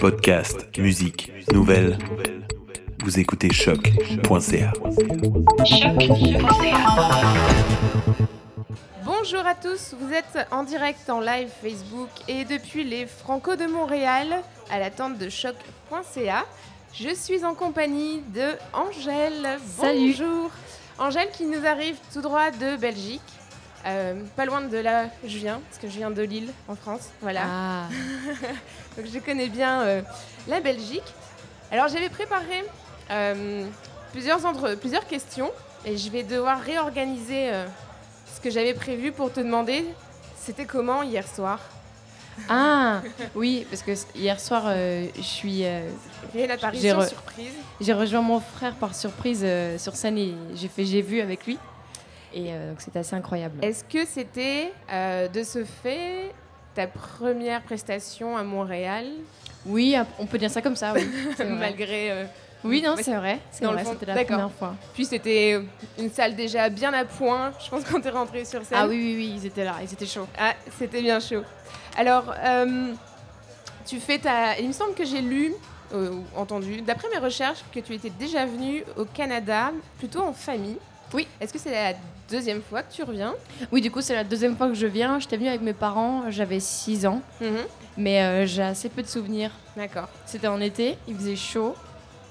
Podcast, musique, nouvelles. Vous écoutez choc.ca. Bonjour à tous, vous êtes en direct en live Facebook et depuis les Franco de Montréal à l'attente de choc.ca. Je suis en compagnie de Angèle. Salut. Bonjour. Angèle qui nous arrive tout droit de Belgique. Euh, pas loin de là où je viens, parce que je viens de Lille, en France. Voilà. Ah, Donc je connais bien euh, la Belgique. Alors j'avais préparé euh, plusieurs, entre, plusieurs questions et je vais devoir réorganiser ce que j'avais prévu pour te demander. C'était comment hier soir? Ah, oui, parce que hier soir, euh, je suis, euh, J'ai re- surprise. j'ai rejoint mon frère par surprise euh, sur scène et j'ai fait j'ai vu avec lui. Et euh, donc c'était assez incroyable. Est-ce que c'était euh, de ce fait ta première prestation à Montréal? Oui, on peut dire ça comme ça, oui. c'est malgré euh, Oui, non, c'est vrai. C'est vrai, c'était la première fois. Puis c'était une salle déjà bien à point. Je pense quand t'es rentré sur scène. Ah oui, oui, oui, ils étaient là, ils étaient chauds. Ah, c'était bien chaud. Alors, euh, tu fais ta. Il me semble que j'ai lu, euh, ou entendu, d'après mes recherches, que tu étais déjà venu au Canada, plutôt en famille. Oui. Est-ce que c'est la deuxième fois que tu reviens? Oui, du coup, c'est la deuxième fois que je viens. J'étais venue avec mes parents, j'avais 6 ans, mais euh, j'ai assez peu de souvenirs. D'accord. C'était en été, il faisait chaud.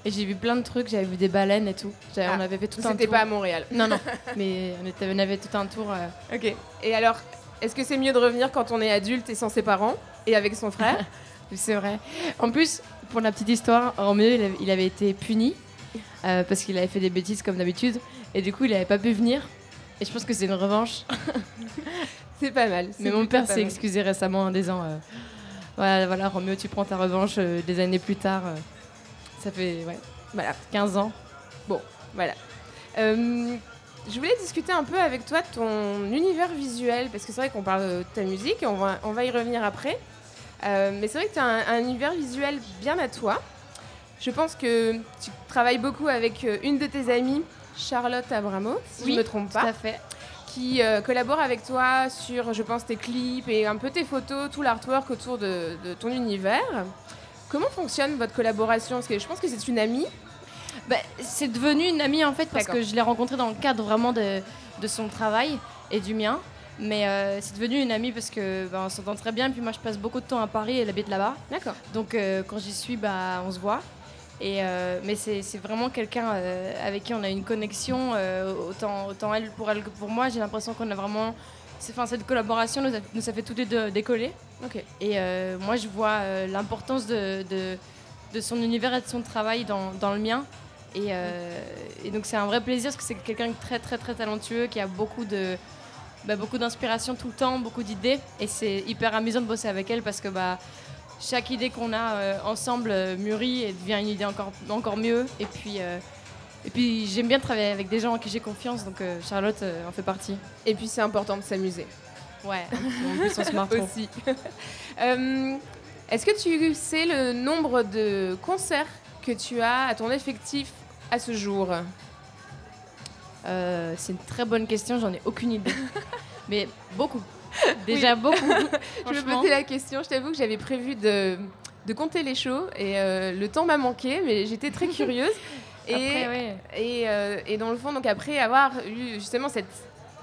Et j'ai vu plein de trucs, j'avais vu des baleines et tout. Ah, on avait fait tout un C'était tour. pas à Montréal. Non, non, mais on, était, on avait tout un tour. euh, Ok. Et alors, est-ce que c'est mieux de revenir quand on est adulte et sans ses parents et avec son frère? C'est vrai. En plus, pour la petite histoire, Roméo, il avait été puni euh, parce qu'il avait fait des bêtises comme d'habitude. Et du coup, il n'avait pas pu venir. Et je pense que c'est une revanche. C'est pas mal. Mais mon père s'est excusé récemment en disant euh, voilà, voilà, Roméo, tu prends ta revanche euh, des années plus tard. euh. ça fait ouais, Voilà. 15 ans. Voilà. Euh, je voulais discuter un peu avec toi de ton univers visuel, parce que c'est vrai qu'on parle de ta musique, et on va, on va y revenir après. Mais c'est vrai que tu as un, un univers visuel bien à toi. Je pense que tu travailles beaucoup avec une de tes amies, Charlotte Abramo, si je ne me trompe Tout pas, à fait. qui euh, collabore avec toi sur, je pense, tes clips et un peu tes photos, tout l'artwork autour de, de ton univers. Comment fonctionne votre collaboration? Parce que je pense que c'est une amie. Bah, c'est devenu une amie en fait parce que je l'ai rencontrée dans le cadre vraiment de, de son travail et du mien. Mais euh, c'est devenu une amie parce que bah, on s'entend très bien. Puis moi, je passe beaucoup de temps à Paris et elle habite là-bas. D'accord. Donc euh, quand j'y suis, bah, on se voit. Et, euh, mais c'est vraiment quelqu'un euh, avec qui on a une connexion, euh, autant, autant elle pour elle que pour moi. J'ai l'impression qu'on a vraiment. Enfin, cette collaboration nous a, nous a fait toutes les deux décoller. Et moi, je vois l'importance de, de, de son univers et de son travail dans, dans le mien. Et, et donc, c'est un vrai plaisir parce que c'est quelqu'un de très, très, très talentueux qui a beaucoup de. bah, beaucoup d'inspiration tout le temps, beaucoup d'idées. Et c'est hyper amusant de bosser avec elle parce que bah, chaque idée qu'on a euh, ensemble euh, mûrit et devient une idée encore, encore mieux. Et puis, euh, et puis j'aime bien travailler avec des gens en qui j'ai confiance, donc Charlotte en fait partie. Et puis c'est important de s'amuser. Ouais, en plus on se marre trop. aussi. Euh, Est-ce que tu sais le nombre de concerts que tu as à ton effectif à ce jour? Euh, c'est une très bonne question, j'en ai aucune idée. Mais beaucoup. Déjà beaucoup. Je me posais la question, je t'avoue que j'avais prévu de, de compter les shows et euh, le temps m'a manqué, mais j'étais très curieuse. et, Après, ouais. et, euh, et dans le fond, donc après avoir eu justement cette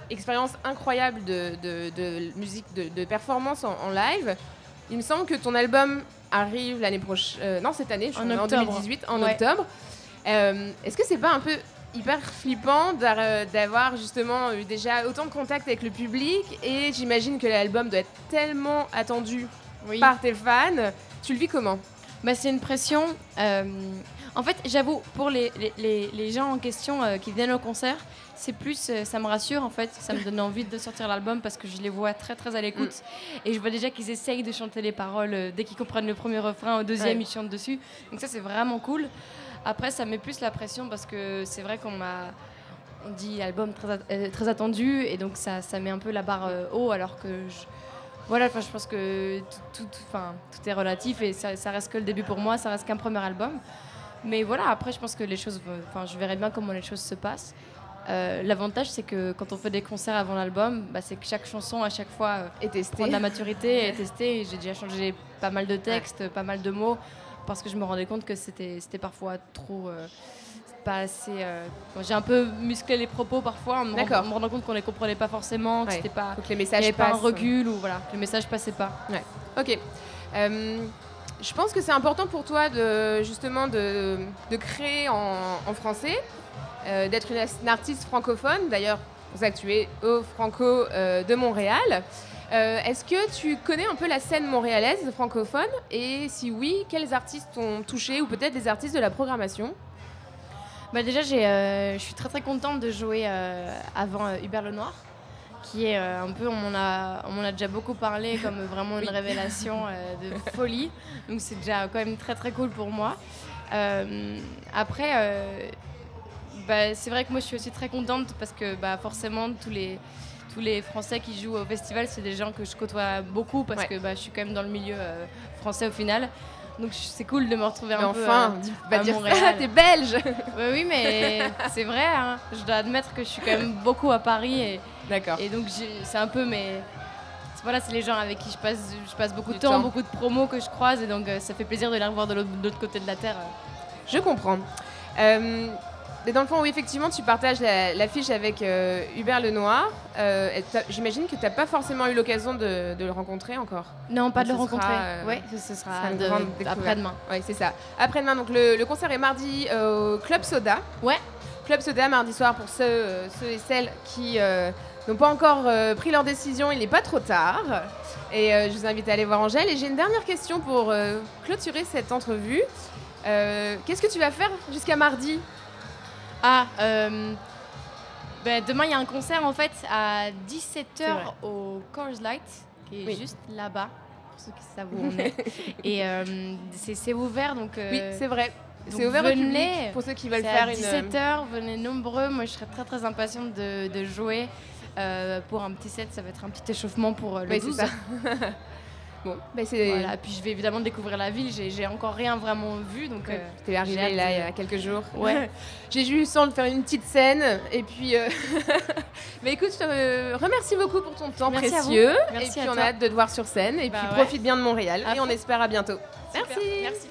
expérience incroyable de, de- de musique, de, performance en, en live, il me semble que ton album arrive l'année prochaine, non cette année, je En en octobre. 2018, en Ouais. octobre. Euh, Est-ce que c'est pas un peu hyper flippant d'a- d'avoir justement eu déjà autant de contact avec le public et j'imagine que l'album doit être tellement attendu Oui. par tes fans. Tu le vis comment? Bah, c'est une pression. euh, en fait, j'avoue, pour les, les, les- gens en question euh, qui viennent au concert, c'est plus, euh, ça me rassure en fait, ça me donne envie de sortir l'album parce que je les vois très très à l'écoute et je vois déjà qu'ils essayent de chanter les paroles euh, dès qu'ils comprennent le premier refrain, au deuxième Ouais. ils chantent dessus. Donc ça c'est vraiment cool. Après ça met plus la pression parce que c'est vrai qu'on m'a on dit album très, at- euh, très attendu et donc ça, ça met un peu la barre euh, haut alors que je, voilà, je pense que tout, tout, tout est relatif et ça, ça reste que le début pour moi, ça reste qu'un premier album. Mais voilà, après, je pense que les choses, enfin, je verrai bien comment les choses se passent. Euh, L'avantage, c'est que quand on fait des concerts avant l'album, bah, c'est que chaque chanson, à chaque fois, euh, Et testé. prend de la maturité et est testée. J'ai déjà changé pas mal de textes, pas mal de mots, parce que je me rendais compte que c'était parfois trop. euh, pas assez. euh, J'ai un peu musclé les propos parfois en me, rend- rendant compte qu'on les comprenait pas forcément, que Ouais. c'était pas. Faut que les messages avait pas un recul ou voilà, que le message passait pas. Ok. Euh, je pense que c'est important pour toi de justement de, de créer en, en français, euh, d'être une, une artiste francophone. D'ailleurs, pour ça que tu es au Franco de Montréal. Euh, Est-ce que tu connais un peu la scène montréalaise francophone Et si oui, quels artistes t'ont touché ou peut-être des artistes de la programmation Bah déjà, euh, je suis très très contente de jouer euh, avant Hubert Lenoir, qui est un peu, on m'en a, on a déjà beaucoup parlé comme vraiment une révélation de folie. Donc c'est déjà quand même très très cool pour moi. Euh, après, euh, bah, c'est vrai que moi je suis aussi très contente parce que bah, forcément tous les tous les Français qui jouent au festival, c'est des gens que je côtoie beaucoup parce Ouais. que bah, je suis quand même dans le milieu euh, français au final. Donc c'est cool de me retrouver Mais un peu. enfin, euh, va à dire ça, Montréal. t'es belge oui, mais c'est vrai. hein. Je dois admettre que je suis quand même beaucoup à Paris et, D'accord. et donc c'est un peu mes. Voilà, c'est les gens avec qui je passe, je passe beaucoup de temps, temps. beaucoup de promos que je croise et donc euh, ça fait plaisir de les revoir de l'autre de l'autre côté de la terre. Je comprends. Euh, mais dans le fond, oui, effectivement, tu partages la- l'affiche avec euh, Hubert Lenoir. Euh, et J'imagine que tu n'as pas forcément eu l'occasion de, de le rencontrer encore. Non, pas de le rencontrer. euh, ouais, ce, sera après-demain. Oui, c'est ça. Après-demain, donc le, le concert est mardi au Club Soda. Ouais. Club Soda, mardi soir, pour ceux, ceux et celles qui n'ont pas encore pris leur décision, il n'est pas trop tard. Et je vous invite à aller voir Angèle. Et j'ai une dernière question pour clôturer cette entrevue. Qu'est-ce que tu vas faire jusqu'à mardi? Ah, euh, ben, demain il y a un concert en fait à 17h C'est vrai. au Coors Light, qui est Oui. juste là-bas, pour ceux qui savent où on est. et euh, c'est ouvert donc. euh, Oui, c'est vrai. C'est ouvert au public venez. pour ceux qui veulent faire à une. 17h, venez nombreux. Moi, je serais très très impatiente de, de jouer. Euh, pour un petit set, ça va être un petit échauffement pour euh, le Oui, c'est 12. bon, bah c'est. Voilà. Puis je vais évidemment découvrir la ville. J'ai j'ai encore rien vraiment vu, donc Ouais, euh, T'es arrivé là de- il y a quelques jours. Ouais. J'ai juste eu le faire une petite scène. Et puis. euh, Mais écoute, je te euh, remercie beaucoup pour ton temps Merci à vous. précieux. Merci et puis on toi. a hâte de te voir sur scène. Et Bah puis ouais. profite bien de Montréal. À et on espère à bientôt. super. Merci. Merci.